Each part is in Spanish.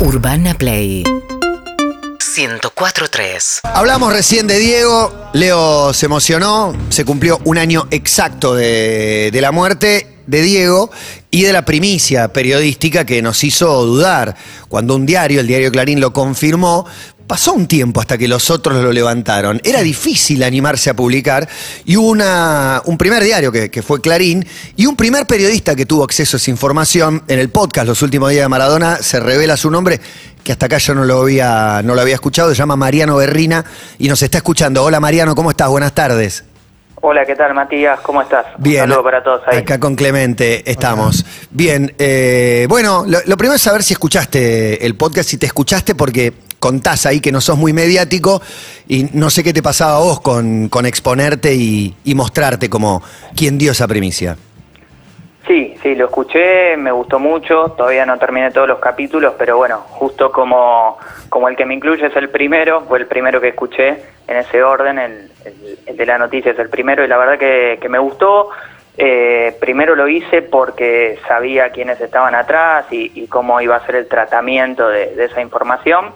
Urbana Play. 104.3 Hablamos recién de Diego, Leo se emocionó, se cumplió un año exacto de, de la muerte de Diego y de la primicia periodística que nos hizo dudar. Cuando un diario, el diario Clarín, lo confirmó, pasó un tiempo hasta que los otros lo levantaron. Era difícil animarse a publicar y hubo una, un primer diario que, que fue Clarín y un primer periodista que tuvo acceso a esa información en el podcast Los Últimos Días de Maradona, se revela su nombre, que hasta acá yo no lo había, no lo había escuchado, se llama Mariano Berrina y nos está escuchando. Hola Mariano, ¿cómo estás? Buenas tardes. Hola, ¿qué tal Matías? ¿Cómo estás? Bien. Un saludo para todos ahí. Acá con Clemente estamos. Bien, eh, bueno, lo, lo primero es saber si escuchaste el podcast, si te escuchaste, porque contás ahí que no sos muy mediático y no sé qué te pasaba vos con, con exponerte y, y mostrarte como quien dio esa primicia. Sí, sí, lo escuché, me gustó mucho, todavía no terminé todos los capítulos, pero bueno, justo como, como el que me incluye es el primero, fue el primero que escuché en ese orden, el, el- el de la noticia es el primero y la verdad que, que me gustó. Eh, primero lo hice porque sabía quiénes estaban atrás y, cómo iba a ser el tratamiento de esa información.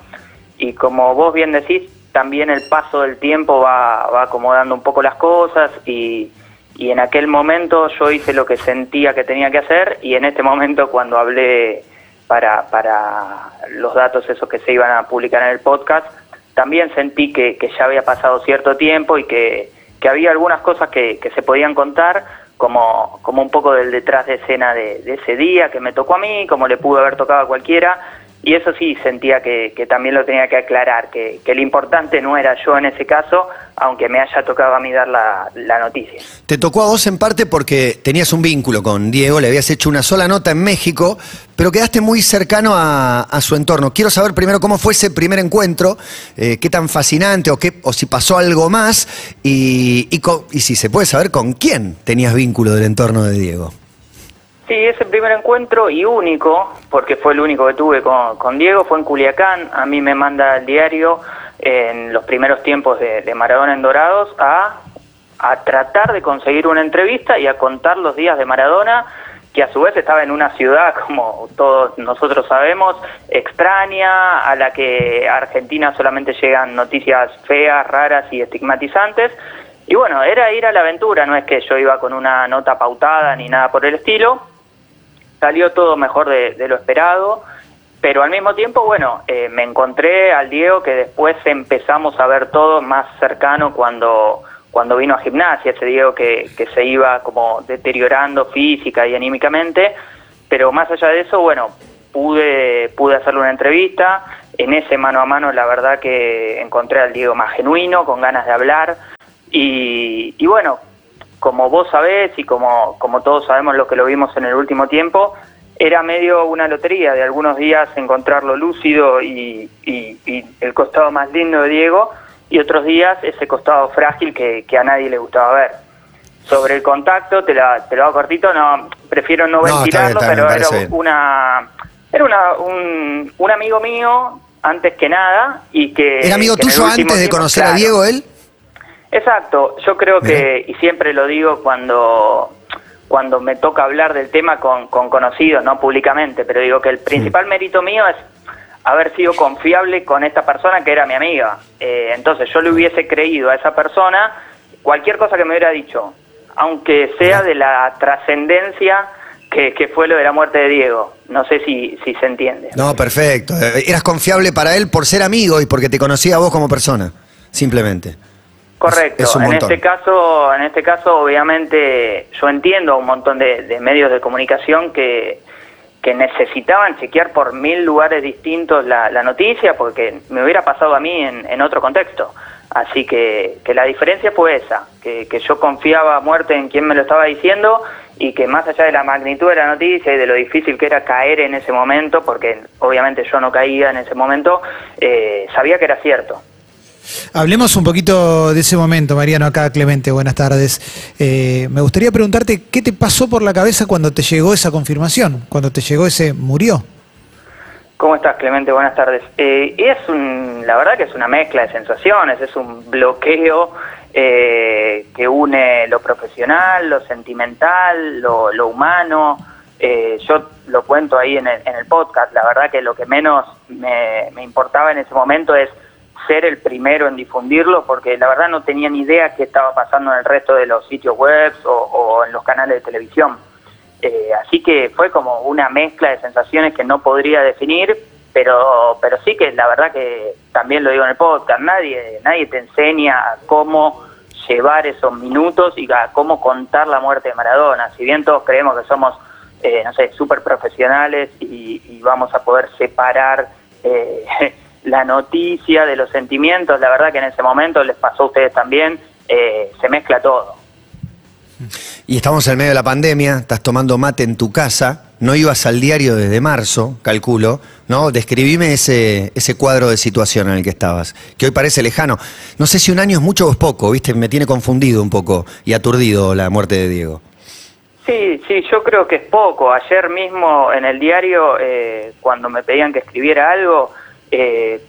Y como vos bien decís, también el paso del tiempo va, va acomodando un poco las cosas y, y en aquel momento yo hice lo que sentía que tenía que hacer y en este momento cuando hablé para, para los datos esos que se iban a publicar en el podcast, también sentí que, que ya había pasado cierto tiempo y que, que había algunas cosas que, que se podían contar, como, como un poco del detrás de escena de, de ese día que me tocó a mí, como le pudo haber tocado a cualquiera, y eso sí sentía que, también lo tenía que aclarar, que, que lo importante no era yo en ese caso, aunque me haya tocado a mí dar la, noticia. Te tocó a vos en parte porque tenías un vínculo con Diego, le habías hecho una sola nota en México, pero quedaste muy cercano a, su entorno. Quiero saber primero cómo fue ese primer encuentro, eh, qué tan fascinante o, qué, o si pasó algo más y, y si se puede saber con quién tenías vínculo del entorno de Diego. Sí, ese primer encuentro y único, porque fue el único que tuve con, Diego, fue en Culiacán. A mí me manda el diario en los primeros tiempos de, de Maradona en Dorados a, a tratar de conseguir una entrevista y a contar los días de Maradona, que a su vez estaba en una ciudad, como todos nosotros sabemos, extraña, a la que Argentina solamente llegan noticias feas, raras y estigmatizantes. Y bueno, era ir a la aventura, no es que yo iba con una nota pautada ni nada por el estilo. Salió todo mejor de, lo esperado, pero al mismo tiempo, bueno, eh, me encontré al Diego que después empezamos a ver todo más cercano cuando, cuando vino a gimnasia, ese Diego que, que se iba como deteriorando física y anímicamente, pero más allá de eso, bueno, pude, pude hacerle una entrevista, en ese mano a mano la verdad que encontré al Diego más genuino, con ganas de hablar, y, y bueno, como vos sabés y como, como todos sabemos lo que lo vimos en el último tiempo, era medio una lotería de algunos días encontrarlo lúcido y, y- y el costado más lindo de Diego y otros días ese costado frágil que, que a nadie le gustaba ver. Sobre el contacto, te, la, te lo hago cortito, no prefiero no No, está bien, ventilarlo, está bien, pero era una era una, un, un amigo mío antes que nada y que... ¿Era amigo que tuyo antes de tiempo- conocer a. Diego él? Exacto, yo creo que, y siempre lo digo cuando, cuando me toca hablar del tema con, con conocidos, no públicamente, pero digo que el principal mérito mío es haber sido confiable con esta persona que era mi amiga. Eh, entonces yo le hubiese creído a esa persona cualquier cosa que me hubiera dicho, aunque sea de la trascendencia que, que fue lo de la muerte de Diego. No sé si, si se entiende. No, perfecto. Eh, Eras confiable para él por ser amigo y porque te conocía a vos como persona, simplemente. Correcto. Es- es un en este caso, en este caso, obviamente, yo entiendo a un montón de, de medios de comunicación que, que necesitaban chequear por mil lugares distintos la, la noticia, porque me hubiera pasado a mí en, en otro contexto. Así que, que la diferencia fue esa, que, que yo confiaba a muerte en quien me lo estaba diciendo y que más allá de la magnitud de la noticia y de lo difícil que era caer en ese momento, porque obviamente yo no caía en ese momento, eh, sabía que era cierto. Hablemos un poquito de ese momento, Mariano, acá Clemente, buenas tardes. Eh, me gustaría preguntarte qué te pasó por la cabeza cuando te llegó esa confirmación, cuando te llegó ese murió. ¿Cómo estás, Clemente? Buenas tardes. Eh, es un, la verdad que es una mezcla de sensaciones, es un bloqueo eh, que une lo profesional, lo sentimental, lo, humano. Eh, yo lo cuento ahí en el, en el podcast. La verdad que lo que menos me, me importaba en ese momento es ser el primero en difundirlo, porque la verdad no tenía ni idea qué estaba pasando en el resto de los sitios web o, en los canales de televisión. Eh, así que fue como una mezcla de sensaciones que no podría definir, pero, pero sí que la verdad que también lo digo en el podcast, nadie, nadie te enseña a cómo llevar esos minutos y a cómo contar la muerte de Maradona. Si bien todos creemos que somos, eh, no sé, súper profesionales y, y, vamos a poder separar eh, la noticia de los sentimientos, la verdad que en ese momento les pasó a ustedes también, eh, se mezcla todo. Y estamos en medio de la pandemia, estás tomando mate en tu casa, no ibas al diario desde marzo, calculo, ¿no? Describime ese, ese cuadro de situación en el que estabas, que hoy parece lejano. No sé si un año es mucho o es poco, ¿viste? Me tiene confundido un poco y aturdido la muerte de Diego. Sí, sí, yo creo que es poco. Ayer mismo en el diario, eh, cuando me pedían que escribiera algo, eh,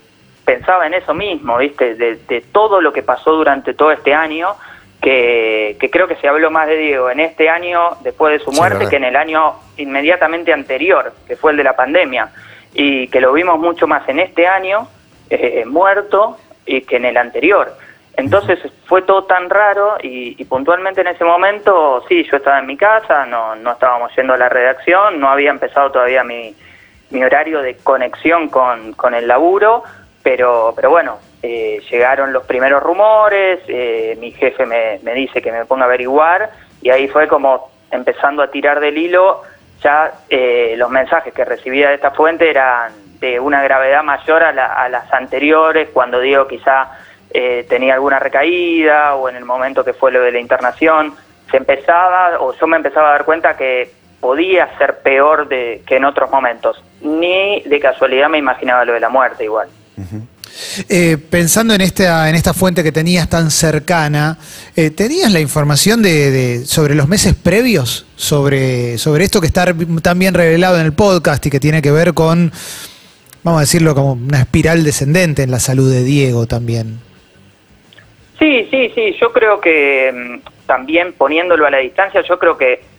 pensaba en eso mismo, ¿viste? De, de todo lo que pasó durante todo este año que, que, creo que se habló más de Diego en este año después de su muerte sí, que en el año inmediatamente anterior, que fue el de la pandemia, y que lo vimos mucho más en este año eh, muerto y que en el anterior. Entonces fue todo tan raro y, y, puntualmente en ese momento, sí, yo estaba en mi casa, no, no estábamos yendo a la redacción, no había empezado todavía mi, mi horario de conexión con, con el laburo, pero, pero bueno, eh, llegaron los primeros rumores, eh, mi jefe me, me, dice que me ponga a averiguar y ahí fue como empezando a tirar del hilo, ya eh, los mensajes que recibía de esta fuente eran de una gravedad mayor a, la, a las anteriores, cuando Diego quizá eh, tenía alguna recaída o en el momento que fue lo de la internación, se empezaba o yo me empezaba a dar cuenta que podía ser peor de, que en otros momentos. Ni de casualidad me imaginaba lo de la muerte igual. Uh -huh. Eh, pensando en esta, en esta fuente que tenías tan cercana, eh, ¿tenías la información de, de, sobre los meses previos? Sobre, sobre esto que está tan bien revelado en el podcast y que tiene que ver con, vamos a decirlo, como una espiral descendente en la salud de Diego también. Sí, sí, sí, yo creo que mm, también poniéndolo a la distancia, yo creo que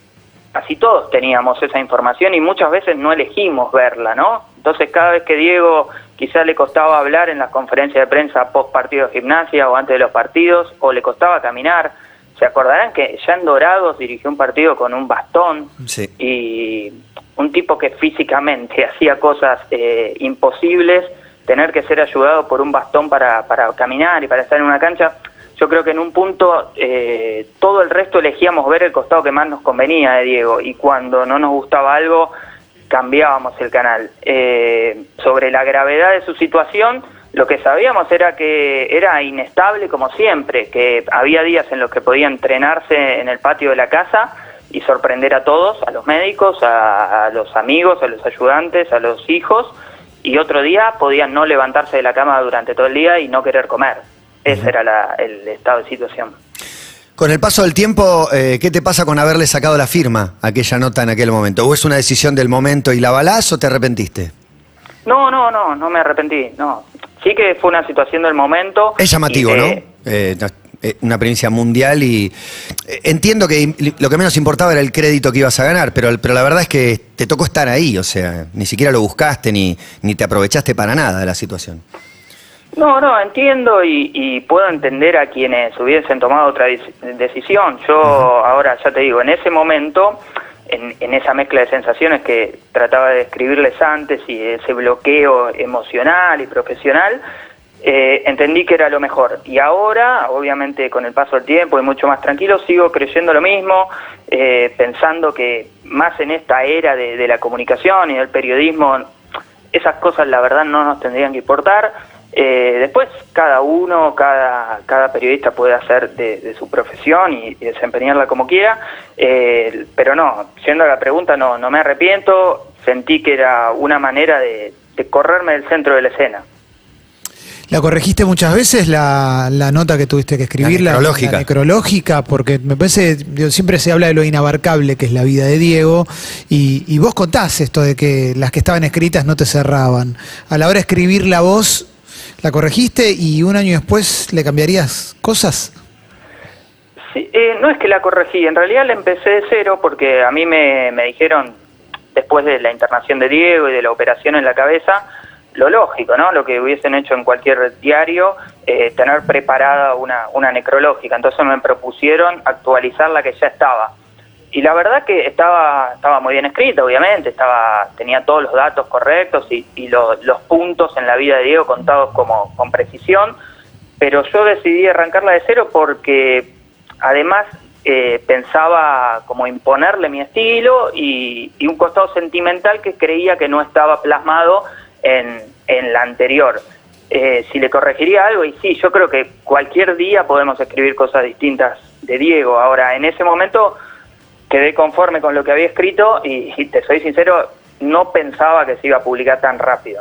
casi todos teníamos esa información y muchas veces no elegimos verla, ¿no? Entonces cada vez que Diego quizá le costaba hablar en las conferencias de prensa post partido de gimnasia o antes de los partidos, o le costaba caminar. Se acordarán que ya en Dorados dirigió un partido con un bastón sí. y un tipo que físicamente hacía cosas eh, imposibles, tener que ser ayudado por un bastón para, para caminar y para estar en una cancha. Yo creo que en un punto eh, todo el resto elegíamos ver el costado que más nos convenía de Diego y cuando no nos gustaba algo cambiábamos el canal. Eh, sobre la gravedad de su situación, lo que sabíamos era que era inestable como siempre, que había días en los que podía entrenarse en el patio de la casa y sorprender a todos, a los médicos, a, a los amigos, a los ayudantes, a los hijos, y otro día podía no levantarse de la cama durante todo el día y no querer comer. Ese uh -huh. era la, el estado de situación. Con el paso del tiempo, eh, ¿qué te pasa con haberle sacado la firma a aquella nota en aquel momento? ¿O es una decisión del momento y la balás o te arrepentiste? No, no, no, no me arrepentí, no. Sí que fue una situación del momento. Es llamativo, que... ¿no? Eh, eh, una provincia mundial y entiendo que lo que menos importaba era el crédito que ibas a ganar, pero, pero la verdad es que te tocó estar ahí, o sea, ni siquiera lo buscaste ni, ni te aprovechaste para nada de la situación. No, no, entiendo y, y, puedo entender a quienes hubiesen tomado otra decisión. Yo ahora ya te digo, en ese momento, en, en, esa mezcla de sensaciones que trataba de describirles antes y ese bloqueo emocional y profesional, eh, entendí que era lo mejor. Y ahora, obviamente con el paso del tiempo y mucho más tranquilo, sigo creyendo lo mismo, eh, pensando que más en esta era de, de la comunicación y del periodismo, esas cosas la verdad no nos tendrían que importar eh, después cada uno, cada, cada periodista puede hacer de, de su profesión y, y, desempeñarla como quiera, eh, pero no, siendo a la pregunta, no, no me arrepiento, sentí que era una manera de, de correrme del centro de la escena. ¿La corregiste muchas veces la, la, nota que tuviste que escribir? La necrológica. La, la necrológica, porque me parece, siempre se habla de lo inabarcable que es la vida de Diego, y, y, vos contás esto de que las que estaban escritas no te cerraban. A la hora de escribir la voz, ¿La corregiste y un año después le cambiarías cosas? Sí, eh, no es que la corregí, en realidad la empecé de cero porque a mí me, me dijeron, después de la internación de Diego y de la operación en la cabeza, lo lógico, ¿no? Lo que hubiesen hecho en cualquier diario, eh, tener preparada una, una necrológica. Entonces me propusieron actualizar la que ya estaba. Y la verdad que estaba, estaba muy bien escrita, obviamente, estaba, tenía todos los datos correctos y, y lo- los puntos en la vida de Diego contados como, con precisión, pero yo decidí arrancarla de cero porque además eh, pensaba como imponerle mi estilo y, y un costado sentimental que creía que no estaba plasmado en, en la anterior. Eh, si le corregiría algo, y sí, yo creo que cualquier día podemos escribir cosas distintas de Diego. Ahora, en ese momento quedé conforme con lo que había escrito y, te soy sincero, no pensaba que se iba a publicar tan rápido.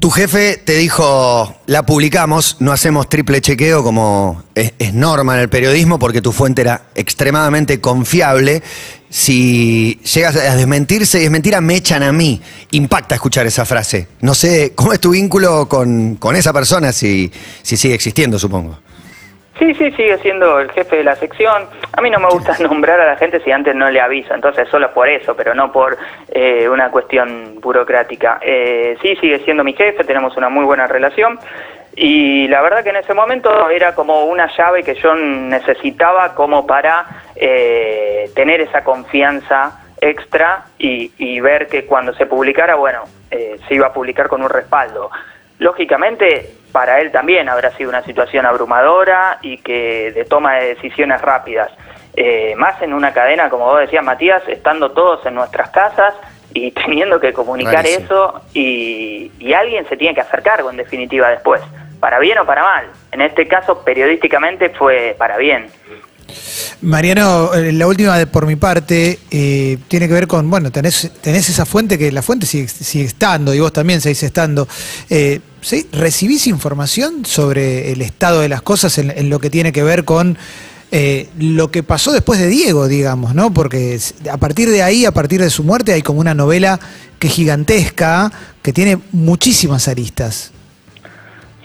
Tu jefe te dijo, la publicamos, no hacemos triple chequeo como es, es norma en el periodismo porque tu fuente era extremadamente confiable. Si llegas a desmentirse y es mentira, me echan a mí. Impacta escuchar esa frase. No sé, ¿cómo es tu vínculo con, con esa persona si, si sigue existiendo, supongo? Sí, sí, sigue siendo el jefe de la sección. A mí no me gusta nombrar a la gente si antes no le aviso, entonces solo por eso, pero no por eh, una cuestión burocrática. Eh, sí, sigue siendo mi jefe, tenemos una muy buena relación y la verdad que en ese momento era como una llave que yo necesitaba como para eh, tener esa confianza extra y, y ver que cuando se publicara, bueno, eh, se iba a publicar con un respaldo. Lógicamente, para él también habrá sido una situación abrumadora y que de toma de decisiones rápidas. Eh, más en una cadena, como vos decías, Matías, estando todos en nuestras casas y teniendo que comunicar Rarísimo. eso y, y alguien se tiene que hacer cargo, en definitiva, después, para bien o para mal. En este caso, periodísticamente fue para bien. Mariano, eh, la última de por mi parte eh, tiene que ver con, bueno, tenés, tenés esa fuente que la fuente sigue, sigue estando y vos también seguís estando. Eh, ¿sí? ¿Recibís información sobre el estado de las cosas en, lo que tiene que ver con eh, lo que pasó después de Diego, digamos, ¿no? Porque a partir de ahí, a partir de su muerte, hay como una novela que es gigantesca, que tiene muchísimas aristas.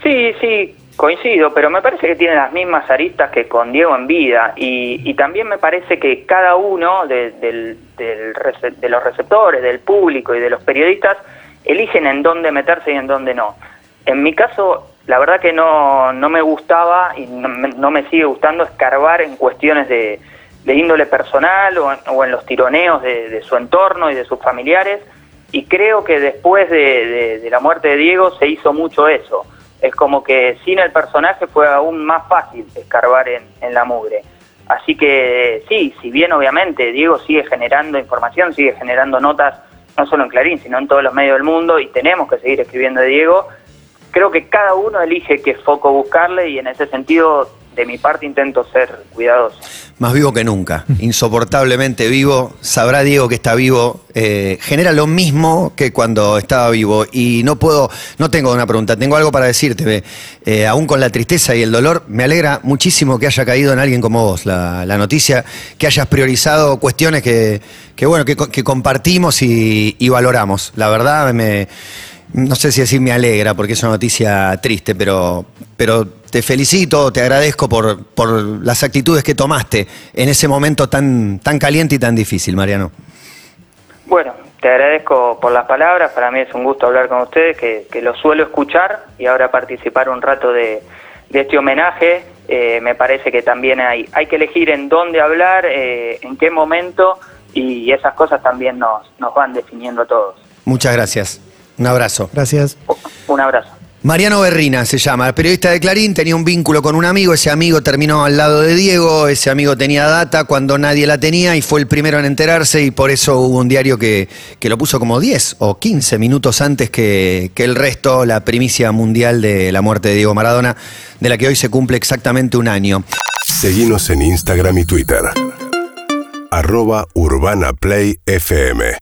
Sí, sí, coincido, pero me parece que tiene las mismas aristas que con Diego en vida y, y también me parece que cada uno de, del rece- de los receptores, del público y de los periodistas eligen en dónde meterse y en dónde no. En mi caso, la verdad que no, no me gustaba y no no me sigue gustando escarbar en cuestiones de, de índole personal o o en los tironeos de, de su entorno y de sus familiares y creo que después de, de- de la muerte de Diego se hizo mucho eso. Es como que sin el personaje fue aún más fácil escarbar en, la mugre. Así que sí, si bien obviamente Diego sigue generando información, sigue generando notas, no solo en Clarín, sino en todos los medios del mundo, y tenemos que seguir escribiendo de Diego, creo que cada uno elige qué foco buscarle y en ese sentido, de mi parte, intento ser cuidadoso. Más vivo que nunca, insoportablemente vivo. Sabrá Diego que está vivo. eh, genera lo mismo que cuando estaba vivo. Y no puedo, no tengo una pregunta, tengo algo para decirte. Eh, aún con la tristeza y el dolor, me alegra muchísimo que haya caído en alguien como vos la, la noticia, que hayas priorizado cuestiones que, que bueno, que compartimos y, y valoramos. La verdad, me, no sé si decir me alegra, porque es una noticia triste, pero, pero te felicito, te agradezco por, por las actitudes que tomaste en ese momento tan, tan caliente y tan difícil, Mariano. Bueno, te agradezco por las palabras, para mí es un gusto hablar con ustedes, que, que lo suelo escuchar y ahora participar un rato de, de este homenaje. eh, me parece que también hay, hay que elegir en dónde hablar, eh, en qué momento y esas cosas también nos, nos van definiendo a todos. Muchas gracias. Un abrazo. Gracias. Un abrazo. Mariano Berrina se llama, periodista de Clarín, tenía un vínculo con un amigo, ese amigo terminó al lado de Diego, ese amigo tenía data cuando nadie la tenía y fue el primero en enterarse y por eso hubo un diario que, que lo puso como 10 o 15 minutos antes que, que el resto, la primicia mundial de la muerte de Diego Maradona, de la que hoy se cumple exactamente un año. Seguimos en Instagram y Twitter. Arroba Urbana Play FM.